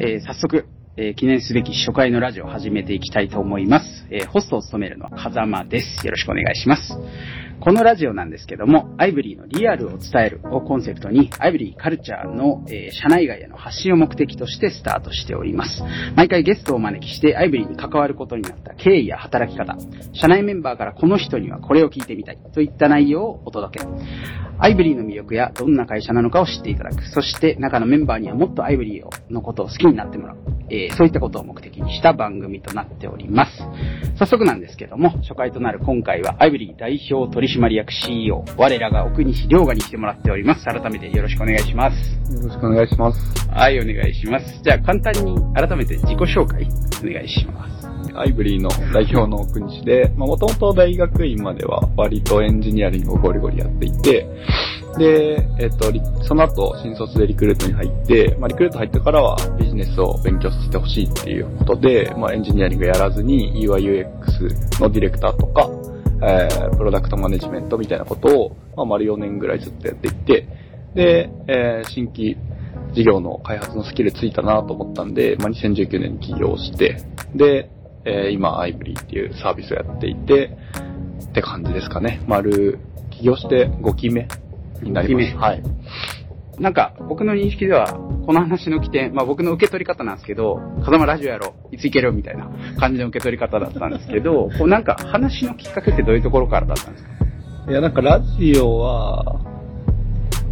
えー早速、えー記念すべき初回のラジオを始めていきたいと思います。えーホストを務めるのは風間です。よろしくお願いします。このラジオなんですけども、アイブリーのリアルを伝えるをコンセプトに、アイブリーカルチャーの、えー社内外への発信を目的としてスタートしております。毎回ゲストをお招きして、アイブリーに関わることになった経緯や働き方、社内メンバーからこの人にはこれを聞いてみたいといった内容をお届け。アイブリーの魅力やどんな会社なのかを知っていただく。そして中のメンバーにはもっとアイブリーのことを好きになってもらう。えーそういったことを目的にした番組となっております。早速なんですけども、初回となる今回はアイブリー代表取締役 CEO、我らが奥西良賀に来てもらっております。改めてよろしくお願いします。よろしくお願いします。はい、お願いします。じゃあ簡単に改めて自己紹介お願いします。アイブリーの代表の奥西で、もともと大学院までは割とエンジニアリングをゴリゴリやっていて、で、えっと、リその後、新卒でリクルートに入って、まあ、リクルート入ってからはビジネスを勉強させてほしいっていうことで、まあ、エンジニアリングやらずに UIUX のディレクターとか、えー、プロダクトマネジメントみたいなことを、まあ、丸4年ぐらいずっとやっていて、で、えー新規事業の開発のスキルついたなと思ったんで、まあ、2019年に起業して、で、えー今、アイブリーっていうサービスをやっていて、って感じですかね。丸、起業して5期目になりま5期目す。はい。なんか、僕の認識では、この話の起点、まあ僕の受け取り方なんですけど、風間ラジオやろう、いつ行けるみたいな感じの受け取り方だったんですけど、こうなんか話のきっかけってどういうところからだったんですか？いや、なんかラジオは、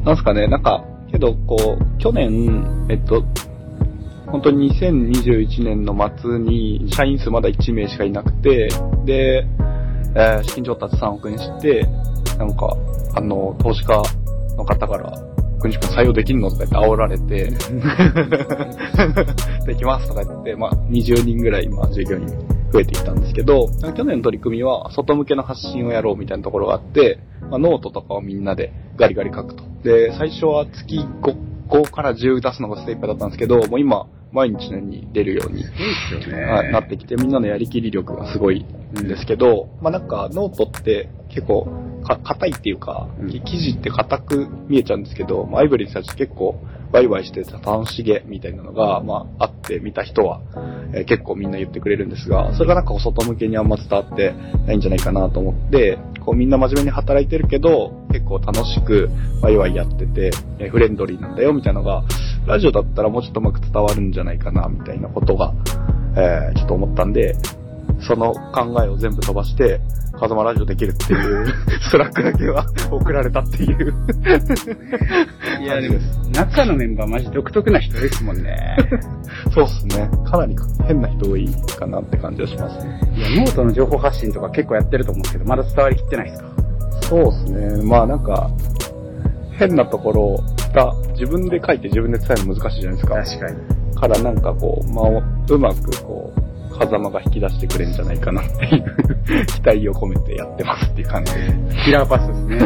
なんすかね、なんか、けど、こう、去年、えっと、本当に2021年の末に、社員数まだ1名しかいなくて、で、えー資金調達3億円して、なんか、あの、投資家の方から、国西君採用できんのとか言って煽られて、できますとか言って、まあ、20人ぐらい今、従業員増えてきたんですけど、去年の取り組みは、外向けの発信をやろうみたいなところがあって、まあ、ノートとかをみんなでガリガリ書くと。で、最初は月 5, 5から10出すのが精一杯だったんですけど、もう今、毎日のように出るようになってきて、みんなのやりきり力がすごいんですけど、まあなんかノートって結構か硬いっていうか、うん。記事って硬く見えちゃうんですけど、まあ IVRy たち結構ワイワイしてて楽しげみたいなのが、まああって見た人は、えー結構みんな言ってくれるんですが、それがなんか外向けにあんま伝わってないんじゃないかなと思って、こうみんな真面目に働いてるけど、結構楽しくワイワイやってて、えーフレンドリーなんだよみたいなのが、ラジオだったらもうちょっとうまく伝わるんじゃないかなみたいなことが、えーちょっと思ったんで、その考えを全部飛ばして、風間ラジオできるっていう、Slack だけは 送られたっていう。いや、でも、中のメンバーマジ独特な人ですもんね。そうっすね。かなり変な人多いかなって感じはしますね。いや、ノートの情報発信とか結構やってると思うんですけど、まだ伝わりきってないですか？そうっすね。まあなんか、変なところが自分で書いて自分で伝えるの難しいじゃないですか。確かに。からなんかこう、まあ、うまくこう、風間が引き出してくれるんじゃないかなっていう期待を込めてやってますっていう感じです。キラーパスですね。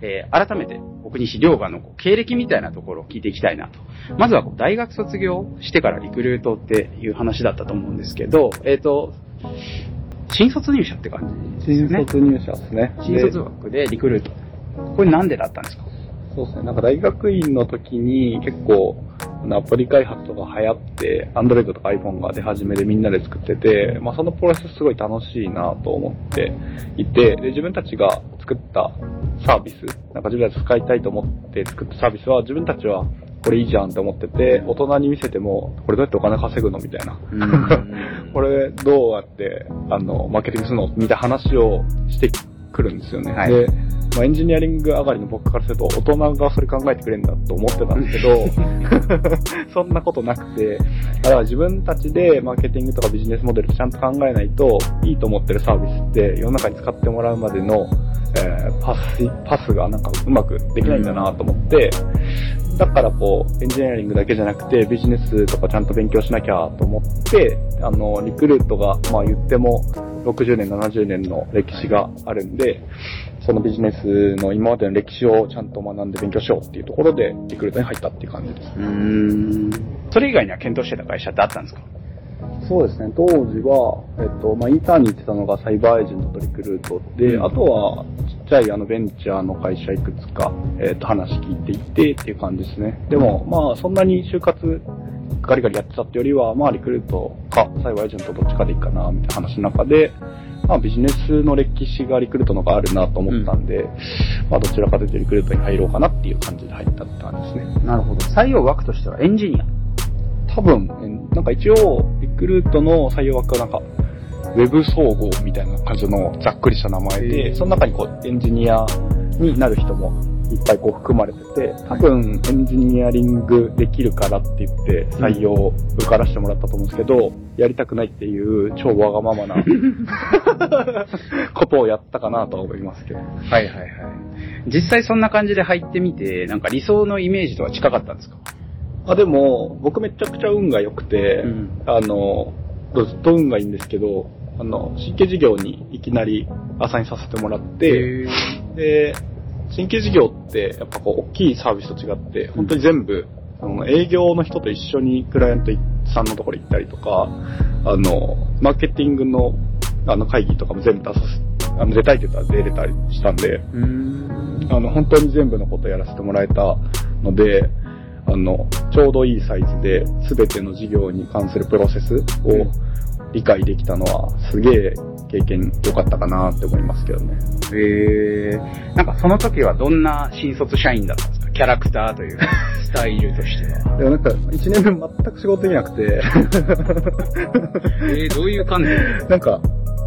えー改めて、奥西良賀の経歴みたいなところを聞いていきたいなと。まずは大学卒業してからリクルートっていう話だったと思うんですけど、えっ、と、新卒入社って感じですよね。入社ですね新卒枠でリクルート。これなんでだったんですか？そうですね。なんか大学院の時に結構、アプリ開発とか流行って、Android とか iPhone が出始めでみんなで作ってて、まあそのプロセスすごい楽しいなと思っていて、で、自分たちが作ったサービス、なんか自分たち使いたいと思って作ったサービスは自分たちはこれいいじゃんって思ってて、大人に見せても、これどうやってお金稼ぐのみたいな。これどうやって、あの、マーケティングするのみたいな話をしてくるんですよね。はいで、まあ、エンジニアリング上がりの僕からすると、大人がそれ考えてくれるんだと思ってたんですけど、そんなことなくて、だから自分たちでマーケティングとかビジネスモデルちゃんと考えないと、いいと思ってるサービスって世の中に使ってもらうまでの、えーパス、パスがなんかうまくできないんだなと思って、だからこう、エンジニアリングだけじゃなくて、ビジネスとかちゃんと勉強しなきゃと思って、あの、リクルートが、まあ言っても、60年、70年の歴史があるんで、そのビジネスの今までの歴史をちゃんと学んで勉強しようっていうところで、リクルートに入ったっていう感じです。うーん。それ以外には検討してた会社ってあったんですか？そうですね、当時は、えっと、まあ、インターンに行ってたのがサイバーエージェントとリクルートで、うんあとは、ちゃいあのベンチャーの会社いくつか、えっ、と、話聞いていてっていう感じですね。でも、まあ、そんなに就活ガリガリやってたってよりは、まあ、リクルートか、サイバーエージェントどっちかでいいかな、みたいな話の中で、まあ、ビジネスの歴史がリクルートの方があるなと思ったんで、まあ、どちらかというとリクルートに入ろうかなっていう感じで入ったって感じですね。なるほど。採用枠としてはエンジニア？多分、えなんか一応、リクルートの採用枠はなんか、ウェブ総合みたいな感じのざっくりした名前へで、ー。その中にこうエンジニアになる人もいっぱいこう含まれてて、多分エンジニアリングできるからって言って採用を受からしてもらったと思うんですけど、やりたくないっていう超わがままな ことをやったかなとは思いますけど。はいはいはい。実際そんな感じで入ってみて、なんか理想のイメージとは近かったんですか？あ、でも、僕めちゃくちゃ運が良くて、うん。あの、ずっと運がいいんですけど、あの、新規事業にいきなりアサインさせてもらって、で、新規事業ってやっぱこう大きいサービスと違って、本当に全部、あの営業の人と一緒にクライアントさんのところ行ったりとか、あの、マーケティングのあの会議とかも全部出させ、あの出たいって言ったら出れたりしたんで。あの、本当に全部のことやらせてもらえたので、あの、ちょうどいいサイズで、すべての事業に関するプロセスを理解できたのは、すげえ経験良かったかなって思いますけどね。へえ。なんかその時はどんな新卒社員だったんですか？キャラクターというか、スタイルとしては。でもなんか、一年目全く仕事できなくて、えー、どういう感じ？なんか、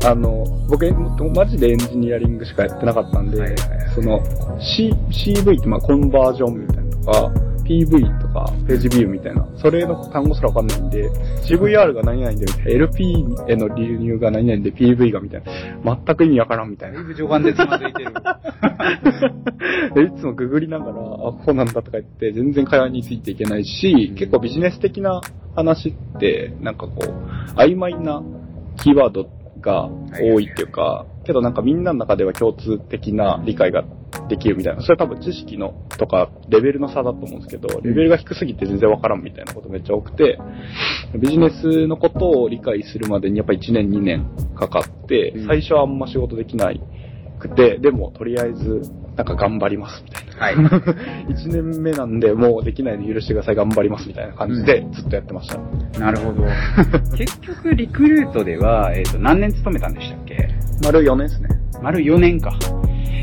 あの、僕、マジでエンジニアリングしかやってなかったんで、はいはいはいその、C、CV ってまあコンバージョンみたいなのとか、PV とか、ページビューみたいな、それの単語すらわかんないんで、CVR が何々で LP への流入が何々で PV がみたいな、全く意味わからんみたいな。だいぶ序盤でつまずいてる。で いつもググりながら、あ、こうなんだとか言って、全然会話についていけないし、結構ビジネス的な話って、なんかこう、曖昧なキーワードが多いっていうか、けどなんかみんなの中では共通的な理解ができるみたいな。それは多分知識のとかレベルの差だと思うんですけど、レベルが低すぎて全然わからんみたいなことめっちゃ多くて、ビジネスのことを理解するまでにやっぱ1年2年かかってうん、最初はあんま仕事できないくて、でもとりあえずなんか頑張りますみたいな。はい。1年目なんでもうできないで許してください、頑張りますみたいな感じでずっとやってました。なるほど。結局、リクルートでは、えっ、と、何年勤めたんでしたっけ？丸4年ですね。丸4年か。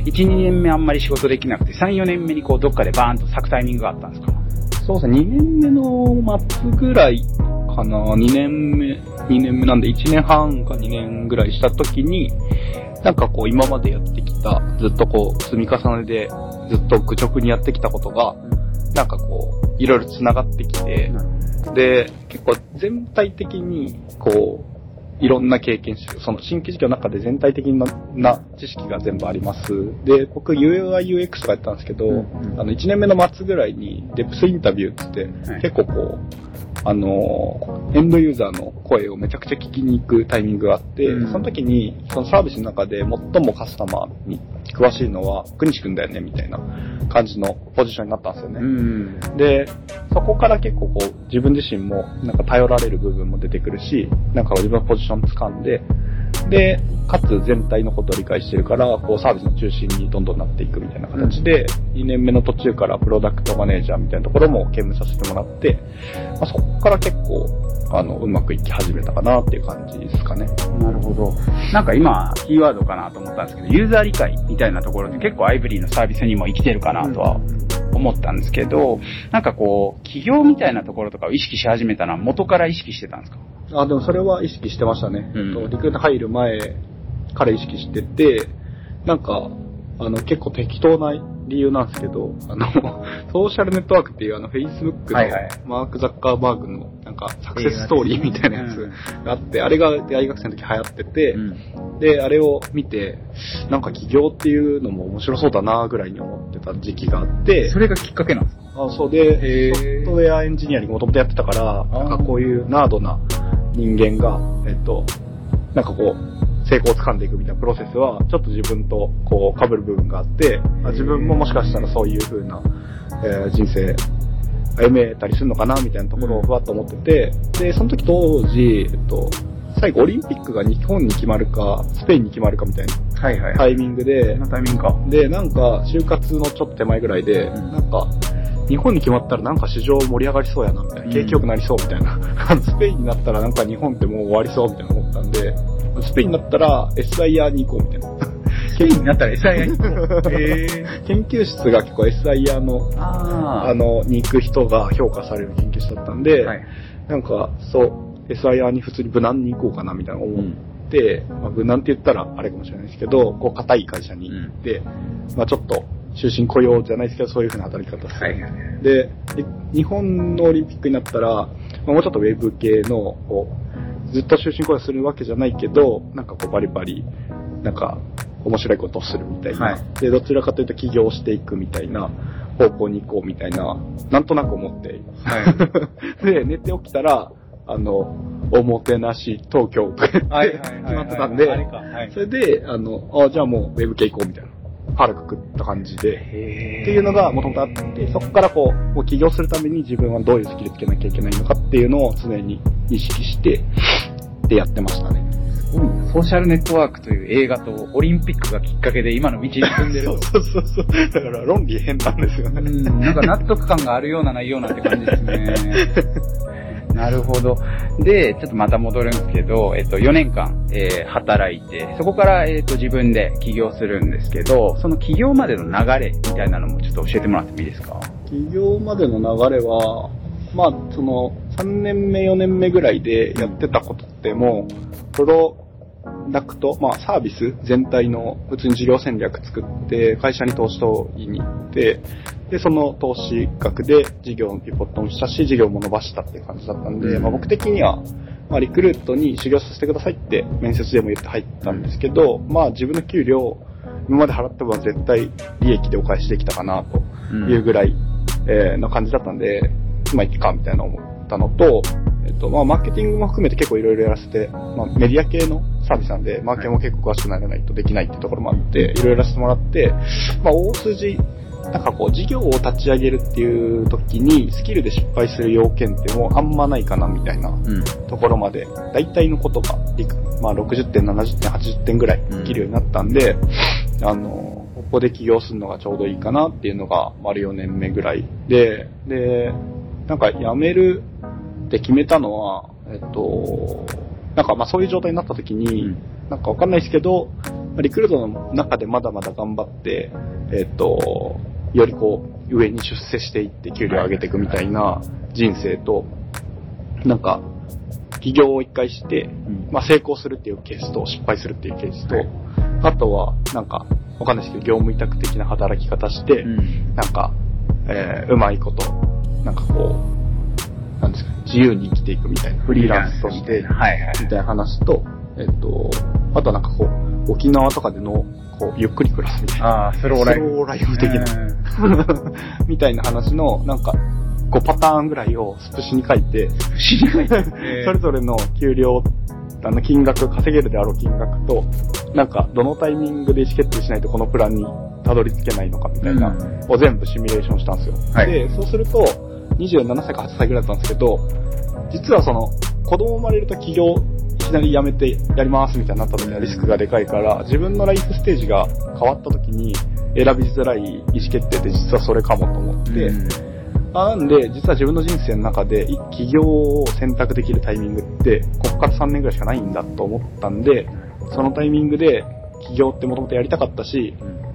1、2年目あんまり仕事できなくて、3、4年目にこう、どっかでバーンと咲くタイミングがあったんですか？そうですね、2年目の末ぐらいかな、2年目、2年目なんで1年半か2年ぐらいした時に、なんかこう今までやってきた、ずっとこう積み重ねで、ずっと愚直にやってきたことが、なんかこう、いろいろ繋がってきて、で、結構全体的に、こう、いろんな経験してる。その新規事業の中で全体的なな知識が全部あります。で、僕 UI UX とかやったんですけど、うんうんあの1年目の末ぐらいにデプスインタビューって言って、はい結構こう、あのーエンドユーザーの声をめちゃくちゃ聞きに行くタイミングがあって、うんその時に、そのサービスの中で最もカスタマーに詳しいのは、国西くんだよね、みたいな感じのポジションになったんですよね。ん。で、そこから結構こう、自分自身もなんか頼られる部分も出てくるし、なんか自分のポジション掴んで、で、かつ全体のことを理解してるから、こうサービスの中心にどんどんなっていくみたいな形で、2年目の途中からプロダクトマネージャーみたいなところも兼務させてもらって、まあ、そこから結構、あの、うまくいき始めたかなっていう感じですかね。なるほど。なんか今、キーワードかなと思ったんですけど、ユーザー理解みたいなところで結構アイブリーのサービスにも生きてるかなとは思ったんですけど、なんかこう、企業みたいなところとかを意識し始めたのは元から意識してたんですか？あ、でもそれは意識してましたね。うんえっとリクルート入る前から意識してて、なんか、あの、結構適当な理由なんですけど、あの、ソーシャルネットワークっていうあの、Facebook のマーク・ザッカーバーグのなんかサクセスストーリーみたいなやつがあって、あれが大学生の時流行ってて、ん。で、あれを見て、なんか起業っていうのも面白そうだなぐらいに思ってた時期があって、それがきっかけなんですか？あそうへで、ー。ソフトウェアエンジニアリングもともとやってたから、なんかこういうナードな人間が、えっと、なんかこう、成功を掴んでいくみたいなプロセスは、ちょっと自分とこう被る部分があって、あ自分ももしかしたらそういう風な、えー人生、歩めたりするのかなみたいなところをふわっと思ってて、で、その時当時、えっと、最後オリンピックが日本に決まるか、スペインに決まるかみたいなはいはい。タイミングでタイミングか。で、なんか、就活のちょっと手前ぐらいで、うんなんか、日本に決まったらなんか市場盛り上がりそうやな、みたいな。うん景気良くなりそう、みたいな。スペインになったらなんか日本ってもう終わりそう、みたいな思ったんで、スペインになったら SIR に行こう、みたいな。スペインになったら SIR に行こう。へー。研究室が結構 SIR の、ああの、に行く人が評価される研究室だったんで、はい。なんか、そう、SIR に普通に無難に行こうかな、みたいな思って、まあ、無難って言ったらあれかもしれないですけど、こう、硬い会社に行って、まあちょっと、終身雇用じゃないですけど、そういう風な働き方をする。はいはい。で、で日本のオリンピックになったら、まあ、もうちょっとウェブ系の、こう、ずっと終身雇用するわけじゃないけど、なんかこうバリバリ、なんか面白いことをするみたいな。はいで、どちらかというと起業していくみたいな方向に行こうみたいな、なんとなく思っています。で、寝て起きたら、あの、おもてなし東京とか決まってたんで。それで、あの、あじゃあもうウェブ系行こうみたいな。腹くくった感じで、へっていうのがもともとあって、そこからこう、起業するために自分はどういうスキルつけなきゃいけないのかっていうのを常に意識して、でやってましたね。ソーシャルネットワークという映画とオリンピックがきっかけで今の道に進んでると。そうそうそう。だから論理変なんですようね。ん、なんか納得感があるようなないようなって感じですね。なるほど。で、ちょっとまた戻るんですけど、えっと、4年間、えー働いて、そこから、えっと、自分で起業するんですけど、その起業までの流れみたいなのもちょっと教えてもらってもいいですか？起業までの流れは、まあ、その、3年目、4年目ぐらいでやってたことってもう、プロダクト、まあ、サービス全体の普通に事業戦略作って、会社に投資と言いに行って、で、その投資額で事業のピボットもしたし、事業も伸ばしたっていう感じだったんで、うん。まあ、僕的には、まあ、リクルートに修行させてくださいって面接でも言って入ったんですけど、まあ、自分の給料、今まで払った分は絶対利益でお返しできたかなというぐらい、えーの感じだったんで、まあ、いっか、みたいな思ったのと、えっと、まあ、マーケティングも含めて結構いろいろやらせて、まあ、メディア系のサービスなんで、マーケも結構詳しくならないとできないってところもあって、いろいろやらせてもらって、まあ、大筋、なんかこう、事業を立ち上げるっていう時に、スキルで失敗する要件ってもうあんまないかな、みたいなうん。ところまで、大体のことが、まあ、60点、70点、80点ぐらいできるようになったんで、あの、ここで起業するのがちょうどいいかなっていうのが、丸4年目ぐらいで、で、なんか辞めるって決めたのは、えっと、なんかまあそういう状態になった時に、うんなんかわかんないですけど、リクルートの中でまだまだ頑張って、えっと、よりこう、上に出世していって給料上げていくみたいな人生と、なんか、起業を一回して、んまあ成功するっていうケースと失敗するっていうケースと、はいあとは、なんか、わかんないですけど、業務委託的な働き方して、うん。なんか、えーうまいこと、なんかこう、なんですか、自由に生きていくみたいな、フリーランスとして。みたいな話と、えっと、あとはなんかこう、沖縄とかでの、こう、ゆっくり暮らすみたいな。ああ、スローライフ。スローライフ的な、みたいな話の、なんか、5パターンぐらいをスプシに書いて、不思議なそれぞれの給料、あの、金額、稼げるであろう金額と、なんか、どのタイミングで意思決定しないとこのプランにたどり着けないのかみたいな、うんを全部シミュレーションしたんですよ。はいで、そうすると、27歳か8歳ぐらいだったんですけど、実はその、子供生まれると起業、いきなり辞めてやりますみたいになった時はリスクがでかいから、自分のライフステージが変わった時に選びづらい意思決定って実はそれかもと思って、なんで、実は自分の人生の中で、い起業を選択できるタイミングって、ここから3年ぐらいしかないんだと思ったんで、そのタイミングで、起業ってもともとやりたかったし、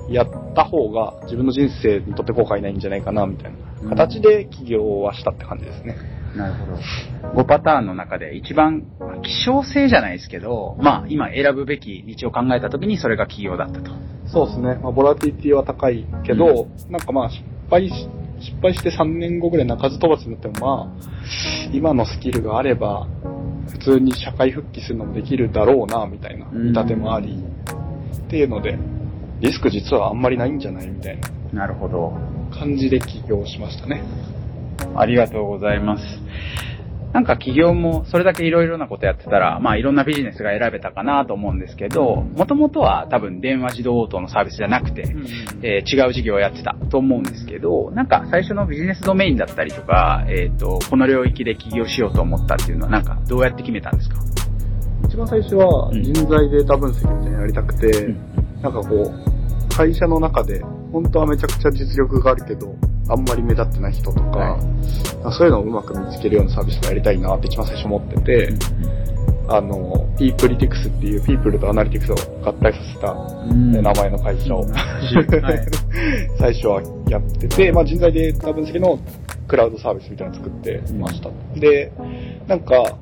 やった方が自分の人生にとって後悔ないんじゃないかな、みたいな形で起業はしたって感じですね。なるほど。5パターンの中で一番、まあ希少性じゃないですけど、まあ今選ぶべき道を考えた時にそれが企業だったと。そうですね。まあ、ボラティティは高いけど、なんかまあ、失敗し、失敗して3年後ぐらい鳴かず飛ばずになってもまあ、今のスキルがあれば、普通に社会復帰するのもできるだろうな、みたいなうん見立てもあり、っていうので、リスク実はあんまりないんじゃないみたいななるほど。感じで起業しましたね。ありがとうございます。なんか企業もそれだけいろいろなことやってたら、まあいろんなビジネスが選べたかなと思うんですけど、もともとは多分電話自動応答のサービスじゃなくて、えー違う事業をやってたと思うんですけど、なんか最初のビジネスドメインだったりとか、えっ、と、この領域で起業しようと思ったっていうのはなんかどうやって決めたんですか？一番最初はうん。人材データ分析みたいなのやりたくて、うん。なんかこう、会社の中で、本当はめちゃくちゃ実力があるけど、あんまり目立ってない人とか、はそういうのをうまく見つけるようなサービスをやりたいなって一番最初思ってて、あの、ピープリティクスっていうピープルとアナリティクスを合体させたうん。名前の会社を、はい。最初はやってて、まあ、人材データ分析のクラウドサービスみたいなの作ってました。で、なんか、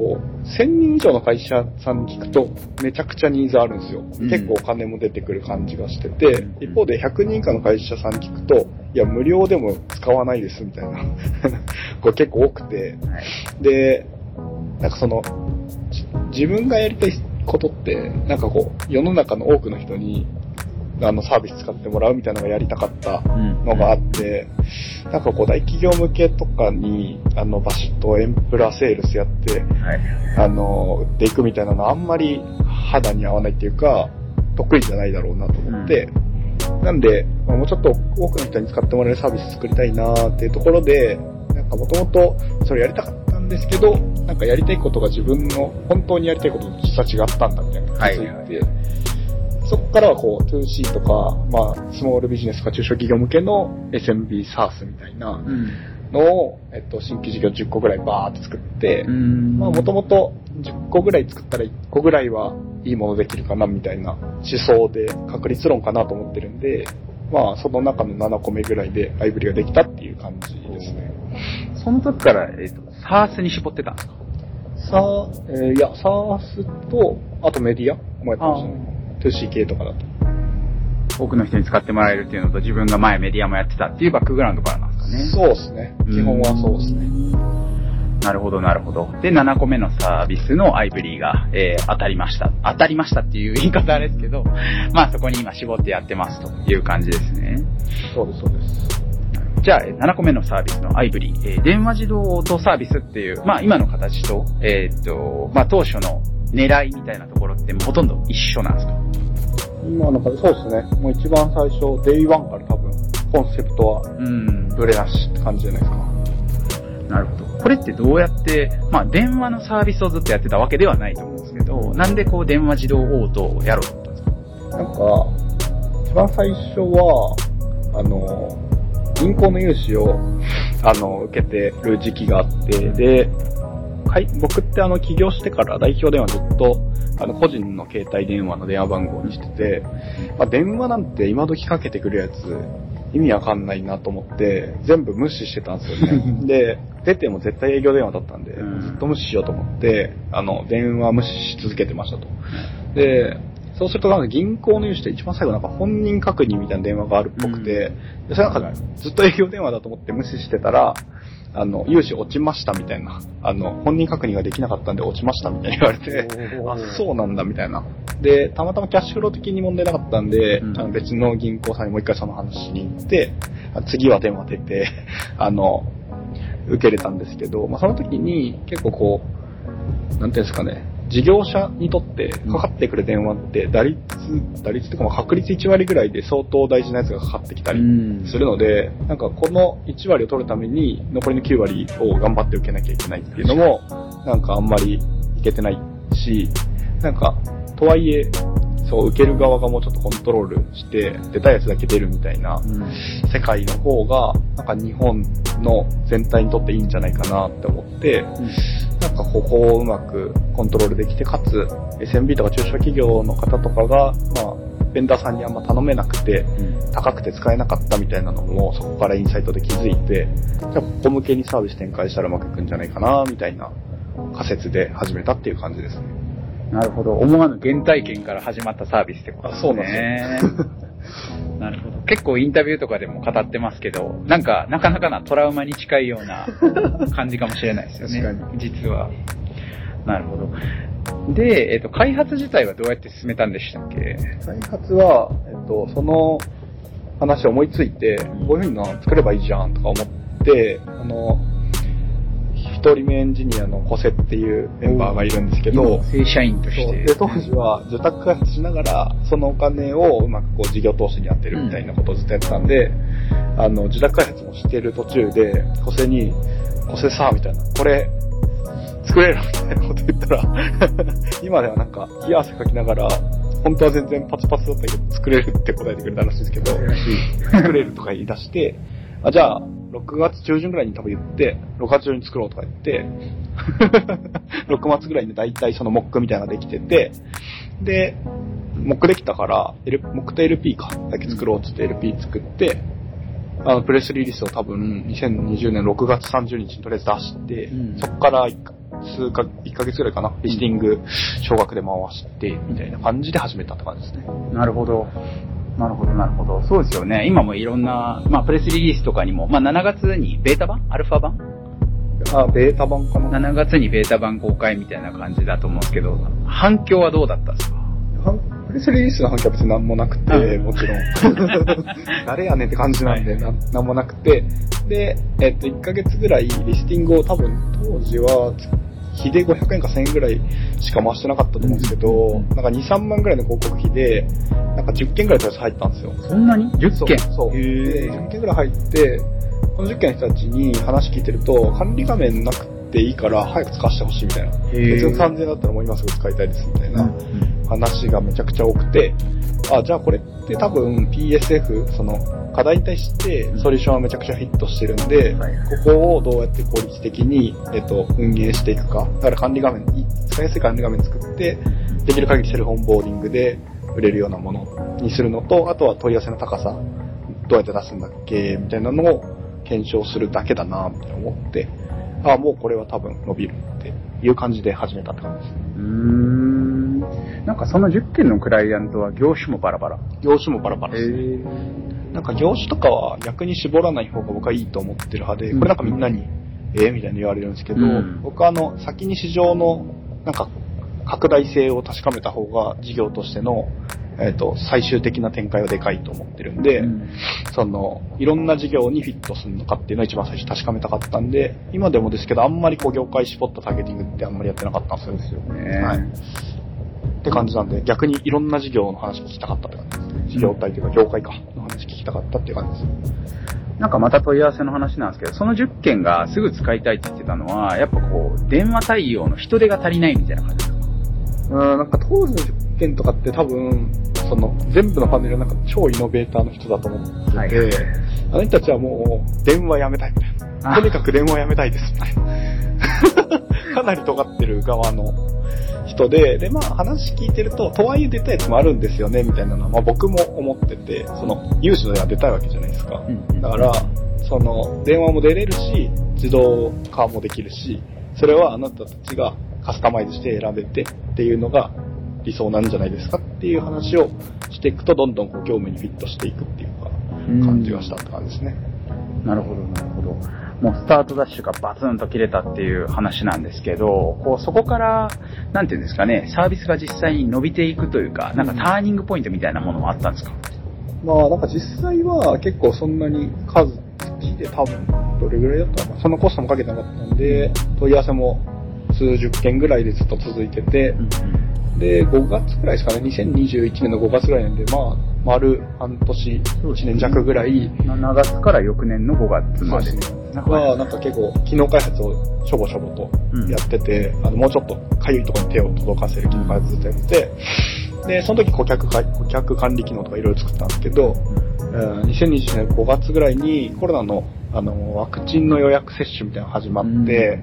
こう、1000人以上の会社さんに聞くと、めちゃくちゃニーズあるんですよ。うん。結構お金も出てくる感じがしてて、うん。一方で100人以下の会社さんに聞くと、いや、無料でも使わないですみたいな、これ結構多くて、はい。で、なんかその、じ自分がやりたいことって、なんかこう、世の中の多くの人に、あの、サービス使ってもらうみたいなのがやりたかったのがあって、なんかこう、大企業向けとかに、あの、バシッとエンプラセールスやって、はい。あの、売っていくみたいなのはあんまり肌に合わないっていうか、得意じゃないだろうなと思って、なんで、まあもうちょっと多くの人に使ってもらえるサービス作りたいなっていうところで、なんかもともとそれやりたかったんですけど、なんかやりたいことが自分の本当にやりたいことと実は違ったんだみたいな気づいて、はいそこからはこう 2C とか、まあ、スモールビジネスとか中小企業向けの SMB サースみたいなうん。のを、えっと、新規事業10個ぐらいバーって作って、うんまあもともと10個ぐらい作ったら1個ぐらいはいいものできるかなみたいな思想で確率論かなと思ってるんで、まあその中の7個目ぐらいでアイブリができたっていう感じですね。その時から、えっ、と、サースに絞ってたんですか？さあ、えーいや、サースと、あとメディアもやってましたね。2C 系とかだと。多くの人に使ってもらえるっていうのと自分が前メディアもやってたっていうバックグラウンドからなんですかね。そうですね。基本はそうですね。なるほど、なるほど。で、7個目のサービスのアイブリーが、えー当たりました。当たりましたっていう言い方ですけど、まあそこに今絞ってやってますという感じですね。そうです、そうです。じゃあ、えー7個目のサービスのアイブリー、えー電話自動応答サービスっていう、まあ今の形と、えーっと、まあ当初の狙いみたいなところってもうほとんど一緒なんですか？今のかそうですね。もう一番最初、Day1 から多分、コンセプトはうん。ブレなしって感じじゃないですか。なるほど。これってどうやって、まあ電話のサービスをずっとやってたわけではないと思うんですけど、なんでこう電話自動応答をやろうと思ったんですか？なんか、一番最初は、あの、銀行の融資を、あの、受けてる時期があって、で、はい、僕ってあの、起業してから代表電話ずっと、あの、個人の携帯電話の電話番号にしてて、まあ、電話なんて今時かけてくるやつ、意味わかんないなと思って、全部無視してたんですよね。で、出ても絶対営業電話だったんで、うんずっと無視しようと思って、あの、電話無視し続けてましたと。で、そうするとなんか銀行の融資って一番最後なんか本人確認みたいな電話があるっぽくて、でそれなんかずっと営業電話だと思って無視してたら、あの、融資落ちましたみたいな、あの、本人確認ができなかったんで落ちましたみたいに言われて、あ、そうなんだみたいな。で、たまたまキャッシュフロー的に問題なかったんで、うん。あの別の銀行さんにもう一回その話しに行って、あ次は電話出て、あの、受けれたんですけど、まあその時に結構こう、なんていうんですかね、事業者にとってかかってくる電話って打率、打率とかまあ確率1割ぐらいで相当大事なやつがかかってきたりん。するので、なんかこの1割を取るために残りの9割を頑張って受けなきゃいけないっていうのも、なんかあんまりいけてないし、なんか、とはいえ、そう、受ける側がもうちょっとコントロールして、出たやつだけ出るみたいな世界の方が、なんか日本の全体にとっていいんじゃないかなって思って、なんかここをうまくコントロールできて、かつ SMB とか中小企業の方とかが、まあ、ベンダーさんにあんま頼めなくて、高くて使えなかったみたいなのもそこからインサイトで気づいて、じゃあここ向けにサービス展開したらうまくいくんじゃないかな、みたいな仮説で始めたっていう感じですね。なるほど。思わぬ原体験から始まったサービスってことですね。あそうです なるほど。結構インタビューとかでも語ってますけど、なんか、なかなかなトラウマに近いような感じかもしれないですよね。確実は。なるほど。で、えっ、と、開発自体はどうやって進めたんでしたっけ？開発は、えっと、その話を思いついて、こういうふうな作ればいいじゃんとか思って、あの、一人目エンジニアのコセっていうメンバーがいるんですけど、正社員として。で、当時は受託開発しながら、そのお金をうまくこう事業投資に当てるみたいなことをずっとやってたんで、あの、受託開発もしてる途中で、コセに、コセさ、みたいな、これ、作れるみたいなこと言ったら、今ではなんか、冷や汗かきながら、本当は全然パツパツだったけど、作れるって答えてくれたらしいですけど、作れるとか言い出して、あ、じゃあ、6月中旬ぐらいに多分言って、6月中に作ろうとか言って、6月ぐらいに大体そのモックみたいなのができてて、で、モックできたから、L、モックと LP か、だけ作ろうっつって LP 作って、あの、プレスリリースを多分2020年6月30日にとりあえず出して、うんそこから数か、1ヶ月ぐらいかな、リスティング、少額で回して、みたいな感じで始めたって感じですね。なるほど。なるほど、なるほど。そうですよね。今もいろんな、まあ、プレスリリースとかにも、まあ、7月にベータ版？アルファ版？あ、ベータ版かな ?7 月にベータ版公開みたいな感じだと思うんですけど、反響はどうだったんですか？プレスリリースの反響は別に何もなくて、うんもちろん。誰やねんって感じなんで、なんなんもなくて。で、えっと、1ヶ月ぐらいリスティングを多分、当時は、日で500円か1000円ぐらいしか回してなかったと思うんですけど、うんなんか2、3万ぐらいの広告費で、なんか10件ぐらいとりあえず入ったんですよ。そんなに ?10 件そう。そうへで、ー10件ぐらい入って、この10件の人たちに話聞いてると、管理画面なくていいから早く使わせてほしいみたいな。ー別に3000円だったらもう今すぐ使いたいですみたいな話がめちゃくちゃ多くて、あ、じゃあこれって多分 PSF、その課題に対してソリューションはめちゃくちゃヒットしてるんで、はいここをどうやって効率的に、えっと、運営していくか。だから管理画面、い使いやすい管理画面作って、できる限りセルフオンボーディングで売れるようなものにするのと、あとは問い合わせの高さ、どうやって出すんだっけ、みたいなのを検証するだけだな、みたいな思って、あ、もうこれは多分伸びるっていう感じで始めたって感じです。なんかその10件のクライアントは業種もバラバラ。業種もバラバラですね。ー。なんか業種とかは逆に絞らない方が僕はいいと思ってる派で、うんこれなんかみんなに、えーみたいに言われるんですけど、うん僕はあの、先に市場の、なんか、拡大性を確かめた方が事業としての、えっ、と、最終的な展開はでかいと思ってるんで、うんその、いろんな事業にフィットするのかっていうのを一番最初確かめたかったんで、今でもですけど、あんまりこう業界絞ったターゲティングってあんまりやってなかったんですよね。ですよね。はい。って感じなんで、逆にいろんな事業の話聞きたかったって感じですね。事業体というか業界か、の話聞きたかったっていう感じです。なんかまた問い合わせの話なんですけど、その10件がすぐ使いたいって言ってたのは、やっぱこう、電話対応の人手が足りないみたいな感じですか？うん、なんか当時の実験とかって多分、その、全部のパネルなんか超イノベーターの人だと思ってて、はいあの人たちはもう、電話やめたいみたいな。あとにかく電話やめたいですみたいな。かなり尖ってる側の人で、で、まあ話聞いてると、とはいえ出たやつもあるんですよね、みたいなのは、まあ僕も思ってて、その、有志の電話出たいわけじゃないですか。うんだから、その、電話も出れるし、自動化もできるし、それはあなたたちがカスタマイズして選べてっていうのが理想なんじゃないですかっていう話をしていくと、どんどんこう業務にフィットしていくっていうか、感じがしたって感じですね。なるほど、なるほど。もうスタートダッシュがバツンと切れたっていう話なんですけど、こうそこから、なんていうんですかね、サービスが実際に伸びていくというか、なんかターニングポイントみたいなものはあったんですか？まあなんか実際は結構そんなに数月で多分どれぐらいだったのかな。そのコストもかけてなかったんで、問い合わせも数十件ぐらいでずっと続いてて、で、5月くらいですかね、2021年の5月ぐらいなんで、まあ、丸半年、1年弱ぐらい。7月から翌年の5月まで。そうですなんかは、なんか結構、機能開発をしょぼしょぼとやってて、あの、もうちょっとかゆいところに手を届かせる機能開発ずっとやってて、で、その時顧客か、顧客管理機能とかいろいろ作ったんですけど、うん2020年5月ぐらいにコロナの、あの、ワクチンの予約接種みたいなのが始まって、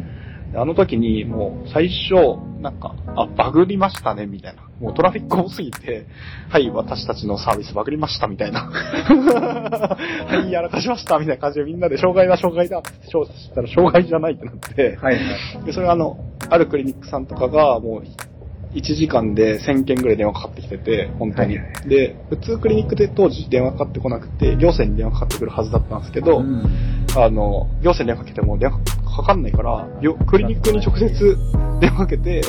あの時にもう最初、なんか、あ、バグりましたね、みたいな。もうトラフィック多すぎて、はい、私たちのサービスバグりました、みたいな。はい、やらかしました、みたいな感じでみんなで障害だ、障害だって調査したら障害じゃないってなって、はいはい。で、それはあの、あるクリニックさんとかがもう、1時間で1000件ぐらい電話かかってきてて、本当に。はいはいで、普通クリニックで当時電話かかってこなくて、行政に電話かかってくるはずだったんですけど、うん。あの、行政に電話かけても電話かかんないから、よクリニックに直接電話かけて、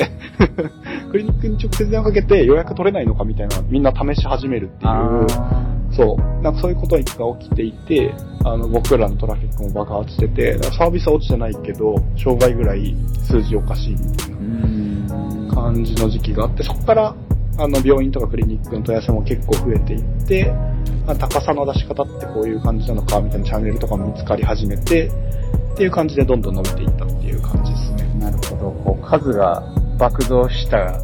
クリニックに直接電話かけて予約取れないのかみたいな、みんな試し始めるっていう、あそう、なんかそういうことが起きていて、あの、僕らのトラフィックも爆発してて、サービスは落ちてないけど、障害ぐらい数字おかしいみたいな感じの時期があって、そこから、あの、病院とかクリニックの問い合わせも結構増えていって、まあ高さの出し方ってこういう感じなのか、みたいなチャンネルとかも見つかり始めて、っていう感じでどんどん伸びていったっていう感じですね。なるほど。こう数が爆増した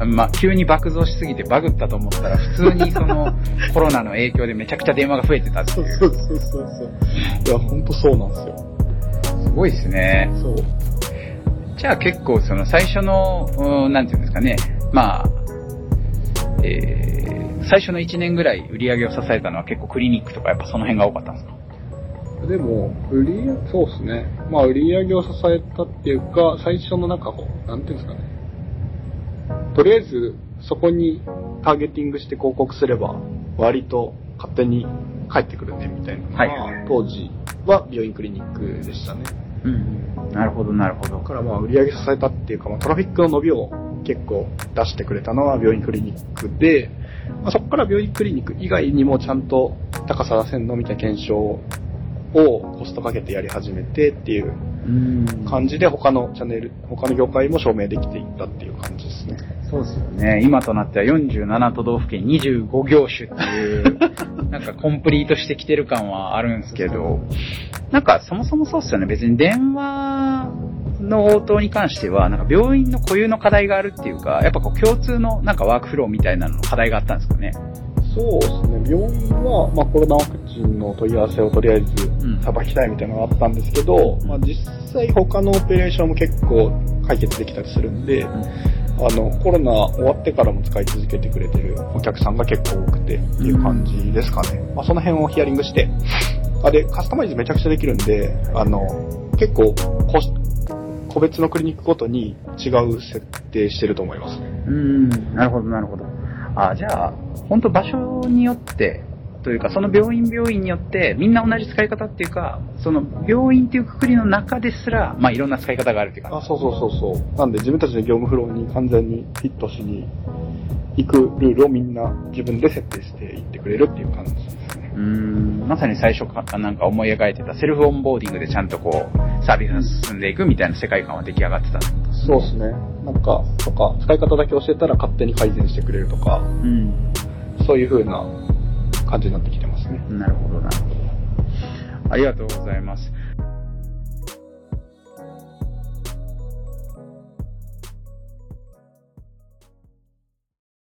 まあ、急に爆増しすぎてバグったと思ったら、普通にその コロナの影響でめちゃくちゃ電話が増えてたっていう。そうそうそうそう。いや、ほんとそうなんですよ。すごいですね。そう。じゃあ結構その最初の、うんなんていうんですかね、まあ、えー、最初の1年ぐらい売り上げを支えたのは結構クリニックとかやっぱその辺が多かったんですか？でも、売りそうですね。まあ、売り上げを支えたっていうか、最初のなんかなんていうんですかね。とりあえず、そこにターゲティングして広告すれば、割と勝手に返ってくるね、みたいなはい当時は病院クリニックでしたね。うん。なるほど、なるほどだ。からまあ、売り上げ支えたっていうか、まあ、トラフィックの伸びを結構出してくれたのは病院クリニックで、まあ、そこから病院クリニック以外にもちゃんと高さ出せんのみたいな検証をコストかけてやり始めてっていううん感じで他のチャンネル、他の業界も証明できていったっていう感じですね。そうですよね。今となっては47都道府県25業種っていう、なんかコンプリートしてきてる感はあるんですけど、なんかそもそもそうっすよね。別に電話の応答に関しては、なんか病院の固有の課題があるっていうか、やっぱこう共通のなんかワークフローみたいなのの課題があったんですかね。そうですね。病院は、まあ、コロナワクチンの問い合わせをとりあえずうんさばきたいみたいなのがあったんですけど、まあ、実際他のオペレーションも結構解決できたりするんで、あの、コロナ終わってからも使い続けてくれてるお客さんが結構多くてっていう感じですかね。まあ、その辺をヒアリングして、あれ、カスタマイズめちゃくちゃできるんで、あの、結構個別のクリニックごとに違う設定してると思います。うん、なるほど、なるほど。あ、じゃあ、本当場所によって、というか、その病院病院によって、みんな同じ使い方っていうか、その病院っていうくくりの中ですら、まあいろんな使い方があるっていうか。あ、そうそうそうそう。なんで自分たちの業務フローに完全にフィットしに行くルールをみんな自分で設定していってくれるっていう感じですね。うーん、まさに最初かなんか思い描いてたセルフオンボーディングでちゃんとこう、サービスが進んでいくみたいな世界観は出来上がってたそうですね。なんか、とか、使い方だけ教えたら勝手に改善してくれるとか、うん。そういう風な感じになってきてますね。なるほど、なるほど。ありがとうございます。